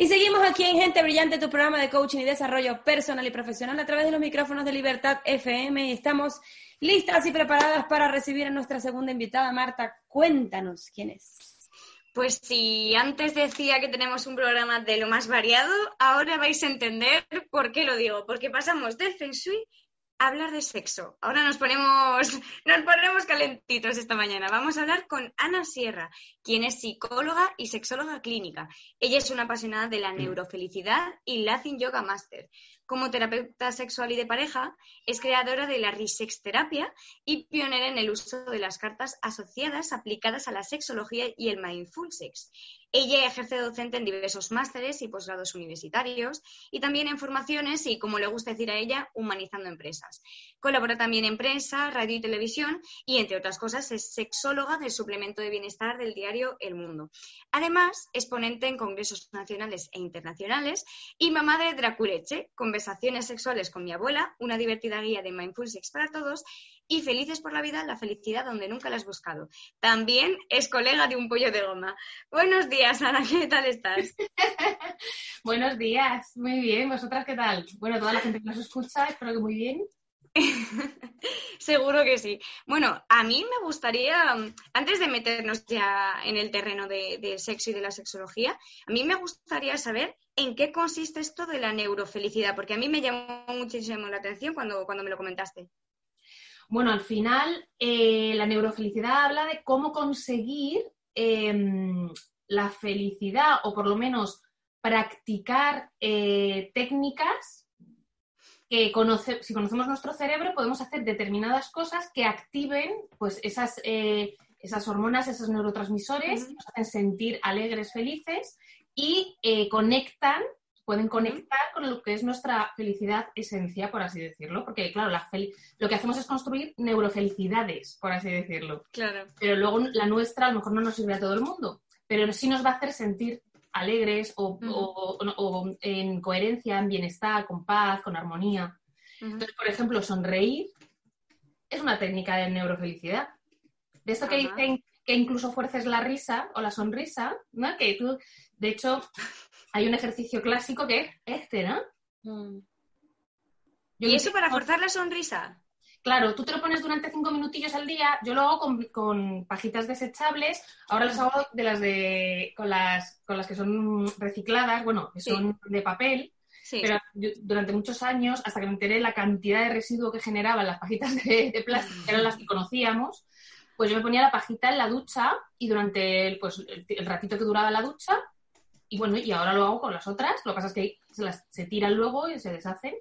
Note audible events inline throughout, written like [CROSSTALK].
Y seguimos aquí en Gente Brillante, tu programa de coaching y desarrollo personal y profesional a través de los micrófonos de Libertad FM. Y estamos listas y preparadas para recibir a nuestra segunda invitada. Marta, cuéntanos quién es. Pues si antes decía que tenemos un programa de lo más variado, ahora vais a entender por qué lo digo. Porque pasamos de Feng Shui hablar de sexo. Ahora nos ponemos, [LAUGHS] nos ponemos calentitos esta mañana. Vamos a hablar con Ana Sierra, quien es psicóloga y sexóloga clínica. Ella es una apasionada de la neurofelicidad y Laughing Yoga Master. Como terapeuta sexual y de pareja, es creadora de la risexterapia y pionera en el uso de las cartas asociadas aplicadas a la sexología y el mindful sex. Ella ejerce docente en diversos másteres y posgrados universitarios y también en formaciones y, como le gusta decir a ella, humanizando empresas. Colabora también en prensa, radio y televisión y, entre otras cosas, es sexóloga del suplemento de bienestar del diario El Mundo. Además, es ponente en congresos nacionales e internacionales y mamá de Draculeche, conversaciones sexuales con mi abuela, una divertida guía de Mindful Sex para todos y Felices por la vida, la felicidad donde nunca la has buscado. También es colega de un pollo de goma. Buenos días, Ana, ¿qué tal estás? [LAUGHS] Buenos días, muy bien. ¿Vosotras qué tal? Bueno, toda la gente que nos escucha, espero que muy bien. [LAUGHS] Seguro que sí. Bueno, a mí me gustaría, antes de meternos ya en el terreno de, sexo y de la sexología, a mí me gustaría saber en qué consiste esto de la neurofelicidad, porque a mí me llamó muchísimo la atención cuando, cuando me lo comentaste. Bueno, al final eh, la neurofelicidad habla de cómo conseguir em, la felicidad o por lo menos practicar eh, técnicas que si conocemos nuestro cerebro podemos hacer determinadas cosas que activen pues esas, eh, esas hormonas, esos neurotransmisores, que nos hacen sentir alegres, felices y conectan pueden conectar con lo que es nuestra felicidad esencia, por así decirlo, porque claro, la lo que hacemos es construir neurofelicidades, por así decirlo. Claro. Pero luego la nuestra a lo mejor no nos sirve a todo el mundo, pero sí nos va a hacer sentir alegres o, en coherencia, en bienestar, con paz, con armonía. Entonces, por ejemplo, sonreír es una técnica de neurofelicidad. De esto que dicen que incluso fuerces la risa o la sonrisa, ¿no? Que tú, de hecho, hay un ejercicio clásico que es este, ¿no? Mm. ¿Y eso para forzar la sonrisa? Claro, tú te lo pones durante cinco minutillos al día. Yo lo hago con, pajitas desechables. Ahora las hago de las de con las con las que son recicladas, bueno, que son de papel. Pero durante muchos años, hasta que me enteré la cantidad de residuo que generaban las pajitas de, plástico, que eran las que conocíamos, pues yo me ponía la pajita en la ducha y durante pues, el ratito que duraba la ducha, y bueno, y ahora lo hago con las otras, lo que pasa es que se, las, se tiran luego y se deshacen.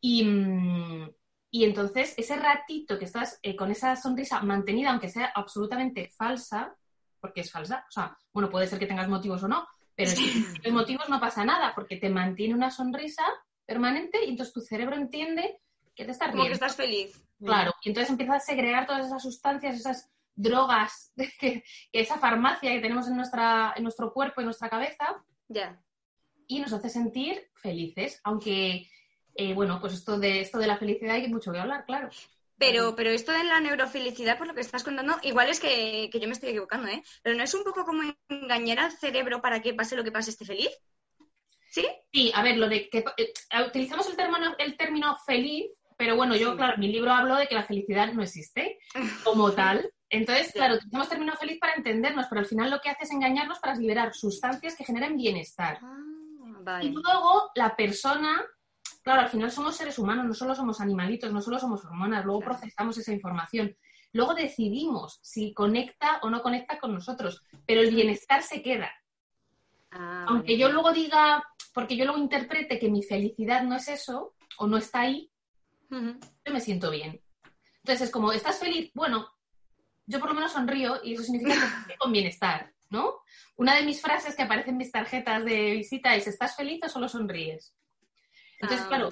Y, mm, y entonces ese ratito que estás eh, con esa sonrisa mantenida, aunque sea absolutamente falsa, porque es falsa, o sea, bueno, puede ser que tengas motivos o no, pero si hay motivos no pasa nada, porque te mantiene una sonrisa permanente y entonces tu cerebro entiende que te estás Como que estás feliz. Claro, y entonces empiezas a segregar todas esas sustancias, esas drogas, [LAUGHS] que, esa farmacia que tenemos en, nuestra, en nuestro cuerpo y nuestra cabeza. Ya. Y nos hace sentir felices, aunque, eh, bueno, pues esto de, esto de la felicidad hay mucho que hablar, claro. Pero, pero esto de la neurofelicidad, por lo que estás contando, igual es que, yo me estoy equivocando, ¿eh? Pero no es un poco como engañar al cerebro para que pase lo que pase, esté feliz. ¿Sí? Sí, a ver, lo de que eh, utilizamos el término, el término feliz, pero bueno, yo, claro, en mi libro hablo de que la felicidad no existe [LAUGHS] como tal. Entonces, claro, utilizamos término feliz para entendernos, pero al final lo que hace es engañarnos para liberar sustancias que generen bienestar. Ah, y luego la persona, claro, al final somos seres humanos, no solo somos animalitos, no solo somos hormonas, luego procesamos esa información. Luego decidimos si conecta o no conecta con nosotros, pero el bienestar se queda. Ah, Aunque yo luego diga, porque yo luego interprete que mi felicidad no es eso o no está ahí, yo me siento bien. Entonces es como, ¿estás feliz? Bueno, yo por lo menos sonrío y eso significa que estoy con bienestar, ¿no? Una de mis frases que aparecen en mis tarjetas de visita es ¿estás feliz o solo sonríes? Entonces, ah. claro,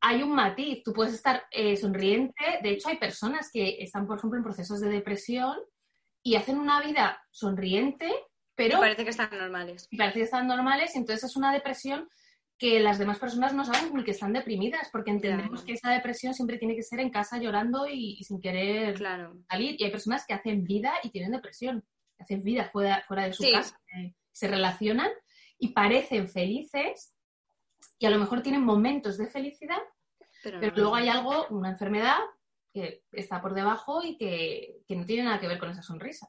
hay un matiz, tú puedes estar eh, sonriente, de hecho hay personas que están, por ejemplo, en procesos de depresión y hacen una vida sonriente, pero... parece que están normales. Y parece que están normales y entonces es una depresión que las demás personas no saben ni que están deprimidas, porque entendemos que esa depresión siempre tiene que ser en casa llorando y, sin querer salir. Y hay personas que hacen vida y tienen depresión, hacen vida fuera, fuera de su casa, se relacionan y parecen felices y a lo mejor tienen momentos de felicidad, pero, luego hay algo, una enfermedad que está por debajo y que, que no tiene nada que ver con esa sonrisa.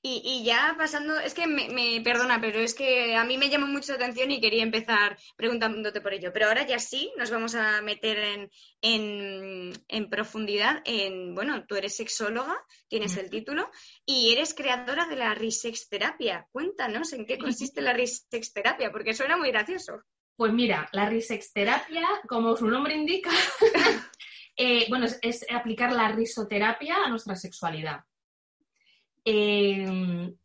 Y, ya pasando, es que me, perdona, pero es que a mí me llama mucho la atención y quería empezar preguntándote por ello. Pero ahora ya sí, nos vamos a meter en, en, profundidad en, bueno, tú eres sexóloga, tienes el título, y eres creadora de la Risex Terapia. Cuéntanos en qué [LAUGHS] consiste la Risex Terapia, porque suena muy gracioso. Pues mira, la Risex Terapia, como su nombre indica, [LAUGHS] eh, bueno, es aplicar la risoterapia a nuestra sexualidad. Em,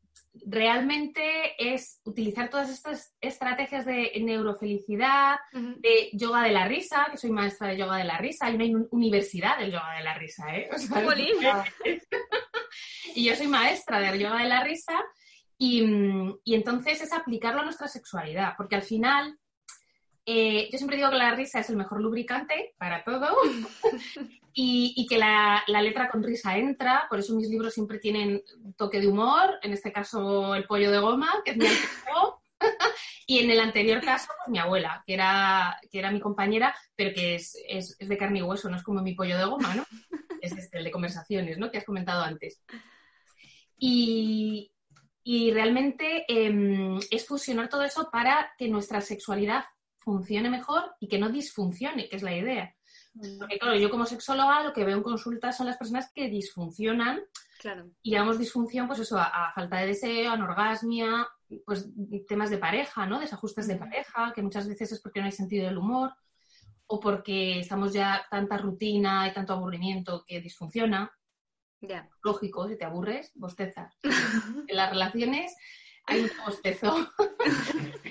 realmente es utilizar todas estas estrategias de neurofelicidad, de yoga de la risa, que soy maestra de yoga de la risa, hay una universidad del yoga de la risa, ¿eh? [LAUGHS] y yo soy maestra del yoga de la risa y, y, entonces es aplicarlo a nuestra sexualidad, porque al final eh, yo siempre digo que la risa es el mejor lubricante para todo [LAUGHS] y, que la, letra con risa entra, por eso mis libros siempre tienen toque de humor, en este caso el pollo de goma, que es mi [LAUGHS] y en el anterior caso, pues mi abuela, que era, que era mi compañera, pero que es, de carne y hueso, no es como mi pollo de goma, ¿no? [LAUGHS] Es este, el de conversaciones, ¿no? Que has comentado antes. Y, realmente em, es fusionar todo eso para que nuestra sexualidad funcione mejor y que no disfuncione, que es la idea. Mm. Porque claro, yo como sexóloga lo que veo en consultas son las personas que disfuncionan. Claro. Y llamamos disfunción, pues eso, a, falta de deseo, anorgasmia, pues temas de pareja, ¿no? Desajustes de pareja, que muchas veces es porque no hay sentido del humor o porque estamos ya tanta rutina y tanto aburrimiento que disfunciona. Ya. Lógico, si te aburres, bostezas. [LAUGHS] en las relaciones hay un bostezo. [LAUGHS]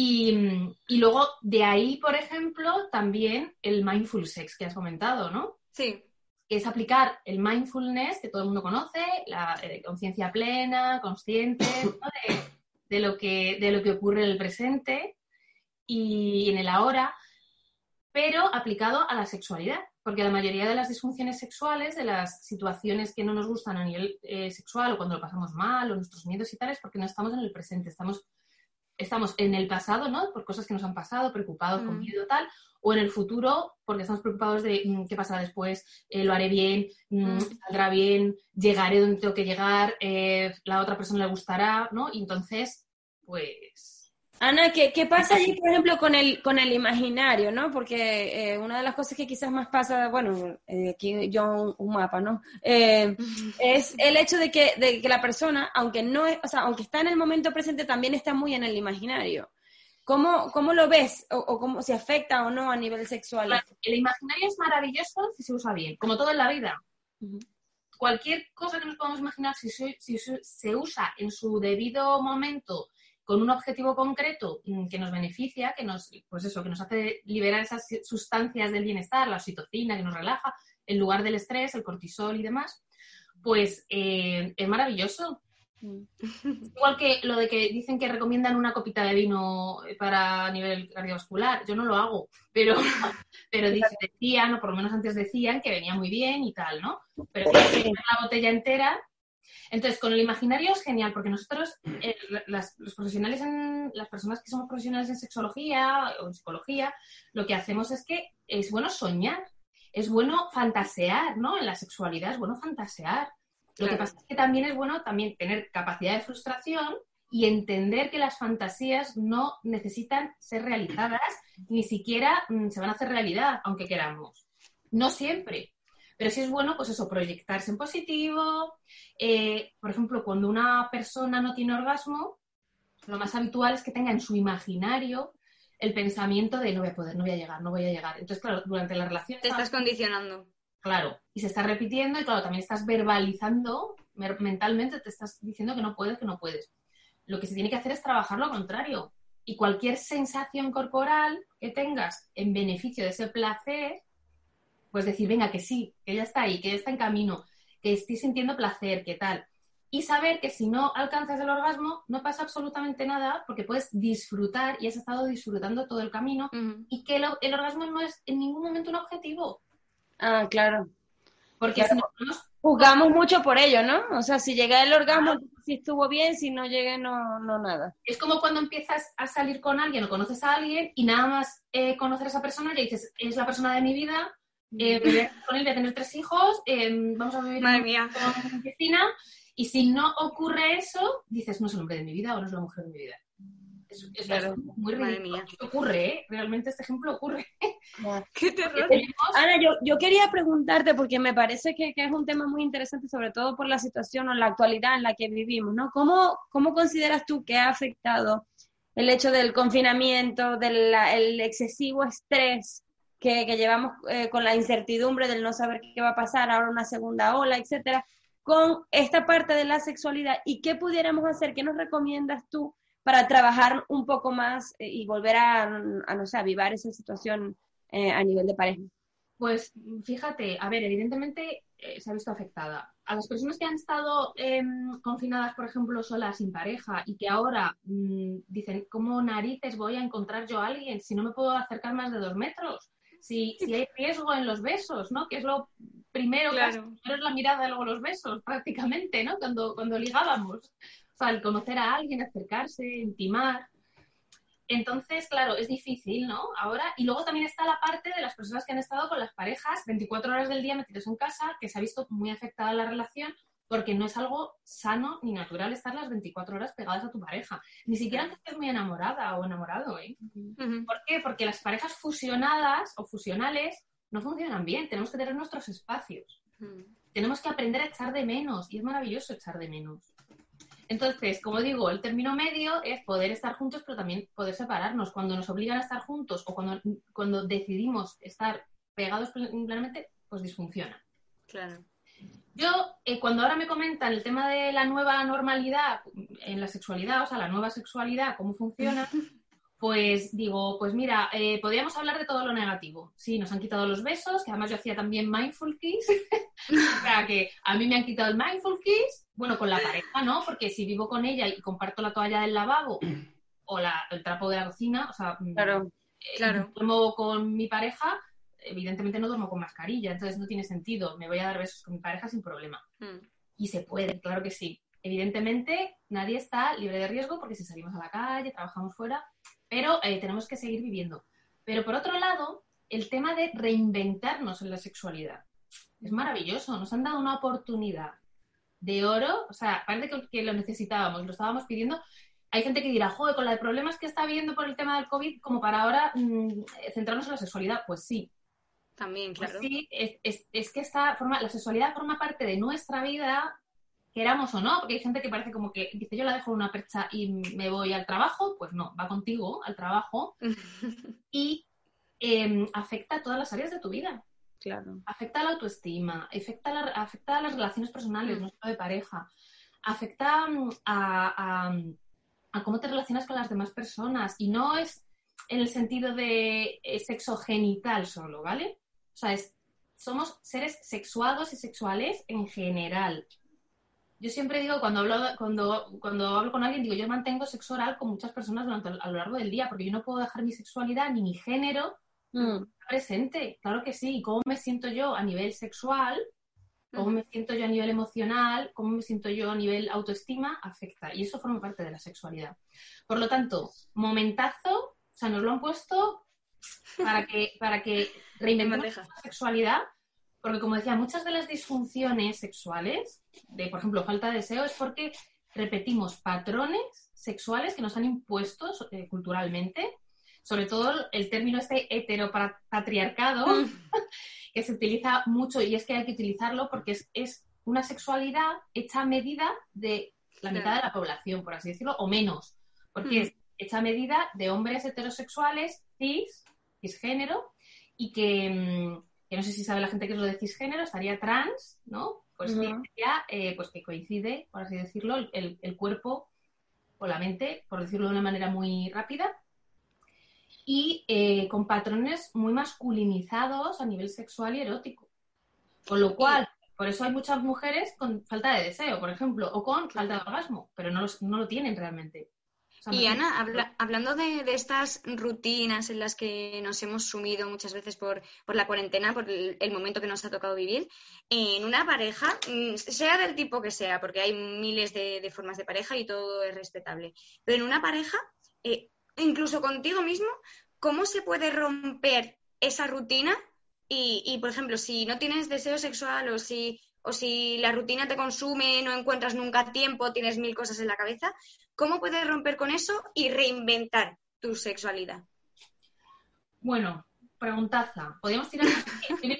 Y, luego de ahí, por ejemplo, también el mindful sex que has comentado, ¿no? Sí. Que es aplicar el mindfulness que todo el mundo conoce, la eh, conciencia plena, consciente, de, lo que, de lo que ocurre en el presente y en el ahora, pero aplicado a la sexualidad. Porque la mayoría de las disfunciones sexuales, de las situaciones que no nos gustan a nivel eh, sexual o cuando lo pasamos mal o nuestros miedos y tal, es porque no estamos en el presente, estamos estamos en el pasado, ¿no? Por cosas que nos han pasado, preocupados, con mm. miedo, tal, o en el futuro, porque estamos preocupados de mm, qué pasará después, eh, lo haré bien, mm, saldrá bien, llegaré donde tengo que llegar, eh, la otra persona le gustará, ¿no? Y entonces, pues Ana, ¿qué, ¿qué, pasa allí, por ejemplo, con el, con el imaginario, ¿no? Porque eh, una de las cosas que quizás más pasa, bueno, eh, aquí yo un, mapa, ¿no? Eh, es el hecho de que, de que la persona, aunque no es, o sea, aunque está en el momento presente, también está muy en el imaginario. ¿Cómo, cómo lo ves? O, cómo se afecta o no a nivel sexual? el imaginario es maravilloso si se usa bien, como todo en la vida. Cualquier cosa que nos podamos imaginar, si si se usa en su debido momento, con un objetivo concreto mm, que nos beneficia, que nos, pues eso, que nos hace liberar esas sustancias del bienestar, la oxitocina que nos relaja, en lugar del estrés, el cortisol y demás, pues eh, es maravilloso. Mm. [LAUGHS] Igual que lo de que dicen que recomiendan una copita de vino para nivel cardiovascular, yo no lo hago, pero, [LAUGHS] pero decían, o por lo menos antes decían, que venía muy bien y tal, ¿no? Pero que la botella entera entonces, con el imaginario es genial porque nosotros, eh, las, los profesionales, en, las personas que somos profesionales en sexología o en psicología, lo que hacemos es que es bueno soñar, es bueno fantasear, ¿no? En la sexualidad es bueno fantasear. Lo que pasa es que también es bueno también tener capacidad de frustración y entender que las fantasías no necesitan ser realizadas, ni siquiera mm, se van a hacer realidad, aunque queramos. No siempre. Pero sí es bueno, pues eso, proyectarse en positivo. Eh, por ejemplo, cuando una persona no tiene orgasmo, lo más habitual es que tenga en su imaginario el pensamiento de no voy a poder, no voy a llegar, no voy a llegar. Entonces, claro, durante la relación... Te estás condicionando. Claro, y se está repitiendo y claro, también estás verbalizando mentalmente, te estás diciendo que no puedes, que no puedes. Lo que se tiene que hacer es trabajar lo contrario. Y cualquier sensación corporal que tengas en beneficio de ese placer, pues decir, venga, que sí, que ya está ahí, que ya está en camino, que estoy sintiendo placer, que tal. Y saber que si no alcanzas el orgasmo, no pasa absolutamente nada porque puedes disfrutar y has estado disfrutando todo el camino y que el, orgasmo no es en ningún momento un objetivo. Ah, claro. Porque si Juzgamos mucho por ello, ¿no? O sea, si llega el orgasmo, si estuvo bien, si no llegue, no, no nada. Es como cuando empiezas a salir con alguien o conoces a alguien y nada más eh, conocer a esa persona y le dices, es la persona de mi vida, eh, voy a con él, voy a tener tres hijos, eh, vamos a vivir Madre en mía. una piscina. Y si no ocurre eso, dices, no es el hombre de mi vida o no es la mujer de mi vida. Es, es- Claro. es muy Madre mía. Ocurre, ¿eh? Realmente este ejemplo ocurre. [LAUGHS] ¡Qué terror! Tenemos- Ana, yo, yo quería preguntarte, porque me parece que, que es un tema muy interesante, sobre todo por la situación o la actualidad en la que vivimos, ¿no? ¿Cómo, cómo consideras tú que ha afectado el hecho del confinamiento, del la- el excesivo estrés que, llevamos eh, con la incertidumbre del no saber qué va a pasar, ahora una segunda ola, etcétera, con esta parte de la sexualidad? ¿Y qué pudiéramos hacer? ¿Qué nos recomiendas tú para trabajar un poco más eh, y volver a, no sé, avivar esa situación eh, a nivel de pareja? Pues fíjate, a ver, evidentemente se ha visto afectada. A las personas que han estado em, confinadas, por ejemplo, solas, sin pareja, y que ahora mm, dicen, ¿cómo narices voy a encontrar yo a alguien si no me puedo acercar más de dos metros? Si, si hay riesgo en los besos, ¿no? Que es lo primero, Claro. casi, primero es la mirada luego los besos, prácticamente, ¿no? Cuando, cuando ligábamos. O sea, el conocer a alguien, acercarse, intimar. Entonces, claro, es difícil, ¿no? Ahora, y luego también está la parte de las personas que han estado con las parejas 24 horas del día metidos en casa, que se ha visto muy afectada la relación porque no es algo sano ni natural estar las 24 horas pegadas a tu pareja. Ni siquiera que estés muy enamorada o enamorado, ¿eh? ¿Por qué? Porque las parejas fusionadas o fusionales no funcionan bien. Tenemos que tener nuestros espacios. Tenemos que aprender a echar de menos y es maravilloso echar de menos. Entonces, como digo, el término medio es poder estar juntos, pero también poder separarnos. Cuando nos obligan a estar juntos o cuando, cuando decidimos estar pegados plen- plenamente, pues disfunciona. Claro. Yo, eh, cuando ahora me comentan el tema de la nueva normalidad en la sexualidad, o sea, la nueva sexualidad, cómo funciona, [LAUGHS] pues digo, pues mira, eh, podríamos hablar de todo lo negativo. Sí, nos han quitado los besos, que además yo hacía también mindful kiss, [LAUGHS] o sea, que a mí me han quitado el mindful kiss, bueno, con la pareja, ¿no? Porque si vivo con ella y comparto la toalla del lavabo o la- el trapo de la cocina, o sea, Claro. eh, Claro. con mi pareja, evidentemente no duermo con mascarilla, entonces no tiene sentido. Me voy a dar besos con mi pareja sin problema. Mm. Y se puede, claro que sí. Evidentemente nadie está libre de riesgo porque si salimos a la calle, trabajamos fuera, pero eh, tenemos que seguir viviendo. Pero por otro lado, el tema de reinventarnos en la sexualidad es maravilloso. Nos han dado una oportunidad de oro, o sea, parece que, que lo necesitábamos, lo estábamos pidiendo. Hay gente que dirá, joder, con los problemas que está habiendo por el tema del COVID, como para ahora mm, centrarnos en la sexualidad. Pues sí, También, pues claro. sí, es, es- es que esta forma, la sexualidad forma parte de nuestra vida, queramos o no, porque hay gente que parece como que dice yo la dejo en una percha y me voy al trabajo, pues no, va contigo al trabajo [LAUGHS] y em, afecta a todas las áreas de tu vida. Claro. Afecta a la autoestima, afecta a, la- afecta a las relaciones personales, Mm. no solo de pareja, afecta mm, a, a- a cómo te relacionas con las demás personas y no es en el sentido de eh, sexo genital solo, ¿vale? O sea, es, somos seres sexuados y sexuales en general. Yo siempre digo, cuando hablo, cuando, cuando hablo con alguien, digo, yo mantengo sexo oral con muchas personas durante, a lo largo del día, porque yo no puedo dejar mi sexualidad ni mi género Mm. presente, claro que sí. ¿Cómo me siento yo a nivel sexual? ¿Cómo me siento yo a nivel emocional? ¿Cómo me siento yo a nivel autoestima? Afecta. Y eso forma parte de la sexualidad. Por lo tanto, momentazo, o sea, nos lo han puesto para que, para que reinventemos la sexualidad, porque como decía, muchas de las disfunciones sexuales, de por ejemplo falta de deseo, es porque repetimos patrones sexuales que nos han impuesto eh, culturalmente, sobre todo el término este heteropatriarcado, [LAUGHS] que se utiliza mucho y es que hay que utilizarlo porque es, es una sexualidad hecha a medida de la mitad de la población, por así decirlo, o menos, porque Mm. es hecha a medida de hombres heterosexuales, cis, cisgénero, y que, mm, que no sé si sabe la gente que es lo de cisgénero, estaría trans, ¿no? Pues sería, eh, pues que coincide, por así decirlo, el cuerpo o la mente, por decirlo de una manera muy rápida, y eh, con patrones muy masculinizados a nivel sexual y erótico. Con lo cual, por eso hay muchas mujeres con falta de deseo, por ejemplo, o con falta de orgasmo, pero no, los- no lo tienen realmente. Y Ana, hablando de, estas rutinas en las que nos hemos sumido muchas veces por, la cuarentena, por el, momento que nos ha tocado vivir, en una pareja, mm, sea del tipo que sea, porque hay miles de, formas de pareja y todo es respetable, pero en una pareja, eh, incluso contigo mismo, ¿cómo se puede romper esa rutina? Y, y, por ejemplo, si no tienes deseo sexual o si o si la rutina te consume, no encuentras nunca tiempo, tienes mil cosas en la cabeza, ¿cómo puedes romper con eso y reinventar tu sexualidad? Bueno, preguntaza. Podríamos tirar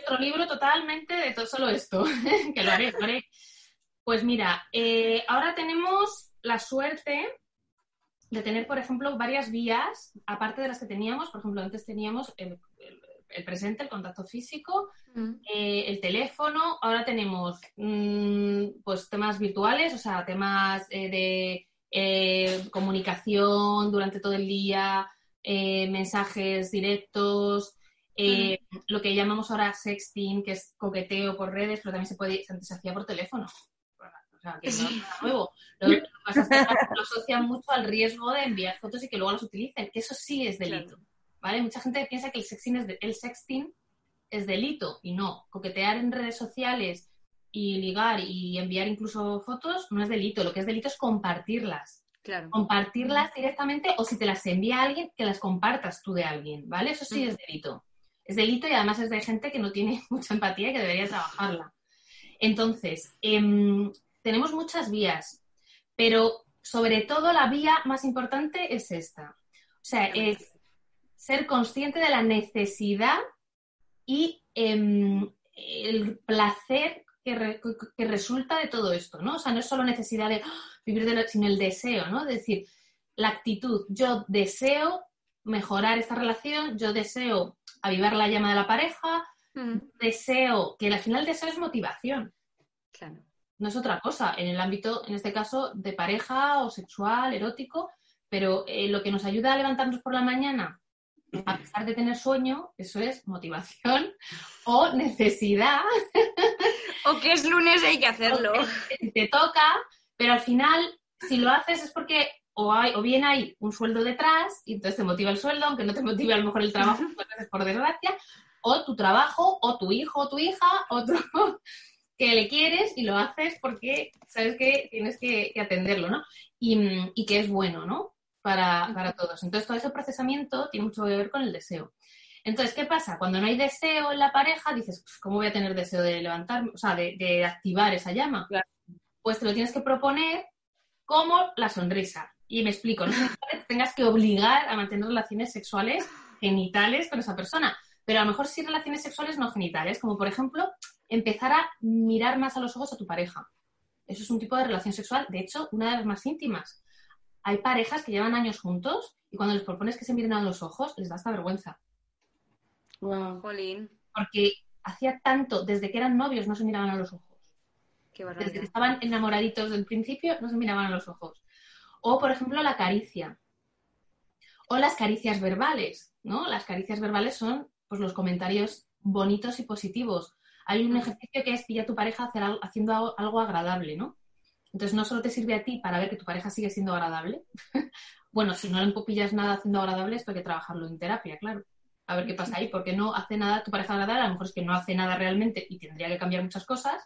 otro libro totalmente de todo solo esto, [LAUGHS] que lo haré, lo haré. Pues mira, eh, ahora tenemos la suerte de tener, por ejemplo, varias vías, aparte de las que teníamos. Por ejemplo, antes teníamos el el presente, el contacto físico, mm. eh, el teléfono. Ahora tenemos mm, pues temas virtuales, o sea, temas eh, de eh, comunicación durante todo el día, mensajes directos, mm. lo que llamamos ahora sexting, que es coqueteo por redes, pero también se puede, se hacía por teléfono. O sea, que no es nada nuevo. Lo, que pasa es que lo asocian mucho al riesgo de enviar fotos y que luego las utilicen, que eso sí es delito. ¿Vale? Mucha gente piensa que el sexting es, el sexting es delito y no. Coquetear en redes sociales y ligar y enviar incluso fotos no es delito. Lo que es delito es compartirlas. Claro. Compartirlas directamente o si te las envía alguien, que las compartas tú de alguien, ¿vale? Eso sí es delito. Es delito y además es de gente que no tiene [LAUGHS] mucha empatía y que debería trabajarla. Entonces, em, tenemos muchas vías, pero sobre todo la vía más importante es esta. O sea, es ser consciente de la necesidad y em, el placer que, resulta de todo esto, ¿no? O sea, no es solo necesidad de ¡ah! vivir de lo, sino el deseo, ¿no? Es decir, la actitud, yo deseo mejorar esta relación, yo deseo avivar la llama de la pareja, mm. deseo, que al final el deseo es motivación. Claro. No es otra cosa, en el ámbito, en este caso, de pareja o sexual, erótico, pero eh, lo que nos ayuda a levantarnos por la mañana a pesar de tener sueño, eso es motivación o necesidad. O que es lunes y hay que hacerlo. te toca, pero al final, si lo haces es porque o, hay, o bien hay un sueldo detrás y entonces te motiva el sueldo, aunque no te motive a lo mejor el trabajo, por desgracia, o tu trabajo, o tu hijo, o tu hija, otro que le quieres y lo haces porque sabes que tienes que, atenderlo, ¿no? Y, y, que es bueno, ¿no? Para, todos. Entonces, todo ese procesamiento tiene mucho que ver con el deseo. Entonces, ¿qué pasa? Cuando no hay deseo en la pareja, dices, ¿cómo voy a tener deseo de levantar, o sea, de, activar esa llama? Pues te lo tienes que proponer como la sonrisa. Y me explico, no [LAUGHS] que tengas que obligar a mantener relaciones sexuales genitales con esa persona, pero a lo mejor sí relaciones sexuales no genitales, como por ejemplo, empezar a mirar más a los ojos a tu pareja. Eso es un tipo de relación sexual, de hecho, una de las más íntimas hay parejas que llevan años juntos y cuando les propones que se miren a los ojos, les da esta vergüenza. Wow. Porque hacía tanto, desde que eran novios, no se miraban a los ojos. desde que estaban enamoraditos del principio, no se miraban a los ojos. O, por ejemplo, la caricia. O las caricias verbales, ¿no? Las caricias verbales son pues, los comentarios bonitos y positivos. Hay un ejercicio que es pilla a tu pareja haciendo algo agradable, ¿no? Entonces, no solo te sirve a ti para ver que tu pareja sigue siendo agradable. [LAUGHS] bueno, si no le empopillas nada haciendo agradable, esto hay que trabajarlo en terapia, claro. A ver qué pasa ahí, porque no hace nada tu pareja agradable, a lo mejor es que no hace nada realmente y tendría que cambiar muchas cosas,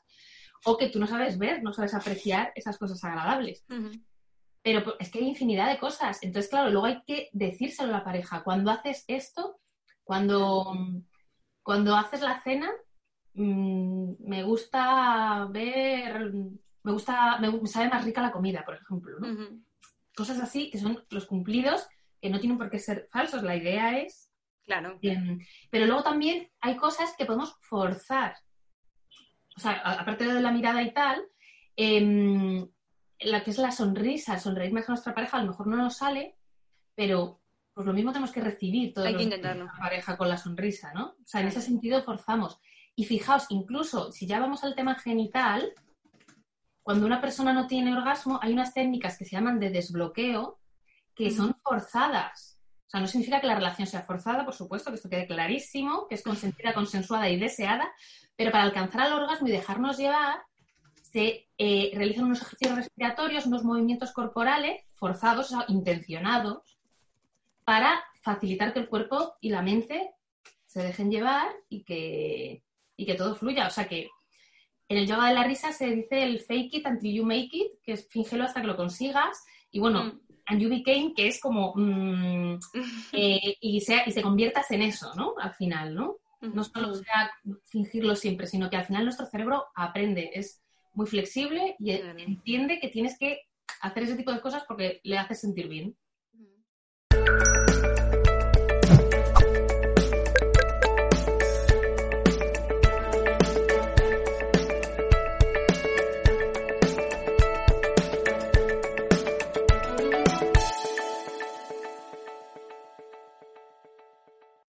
o que tú no sabes ver, no sabes apreciar esas cosas agradables. Pero pues, es que hay infinidad de cosas. Entonces, claro, luego hay que decírselo a la pareja. Cuando haces esto, cuando, cuando haces la cena, mm, me gusta ver me gusta, me, sabe más rica la comida, por ejemplo, Cosas así que son los cumplidos que no tienen por qué ser falsos. La idea es. Claro. pero luego también hay cosas que podemos forzar. O sea, aparte de la mirada y tal, em, la que es la sonrisa, sonreír más a nuestra pareja, a lo mejor no nos sale, pero pues lo mismo tenemos que recibir todo Hay que intentarlo. la pareja con la sonrisa, ¿no? O sea, en ese sentido forzamos. Y fijaos, incluso si ya vamos al tema genital, cuando una persona no tiene orgasmo, hay unas técnicas que se llaman de desbloqueo que son forzadas. O sea, no significa que la relación sea forzada, por supuesto, que esto quede clarísimo, que es consentida, consensuada y deseada, pero para alcanzar el orgasmo y dejarnos llevar, se eh, realizan unos ejercicios respiratorios, unos movimientos corporales forzados, o sea, intencionados, para facilitar que el cuerpo y la mente se dejen llevar y que, y que todo fluya. O sea que en el yoga de la risa se dice el fake it until you make it, que es fíngelo hasta que lo consigas. Y bueno, Mm. and you became, que es como... mm, [LAUGHS] eh, y, sea, y se conviertas en eso, ¿no? Al final, ¿no? No solo sea fingirlo siempre, sino que al final nuestro cerebro aprende, es muy flexible y Claro. entiende que tienes que hacer ese tipo de cosas porque le hace sentir bien.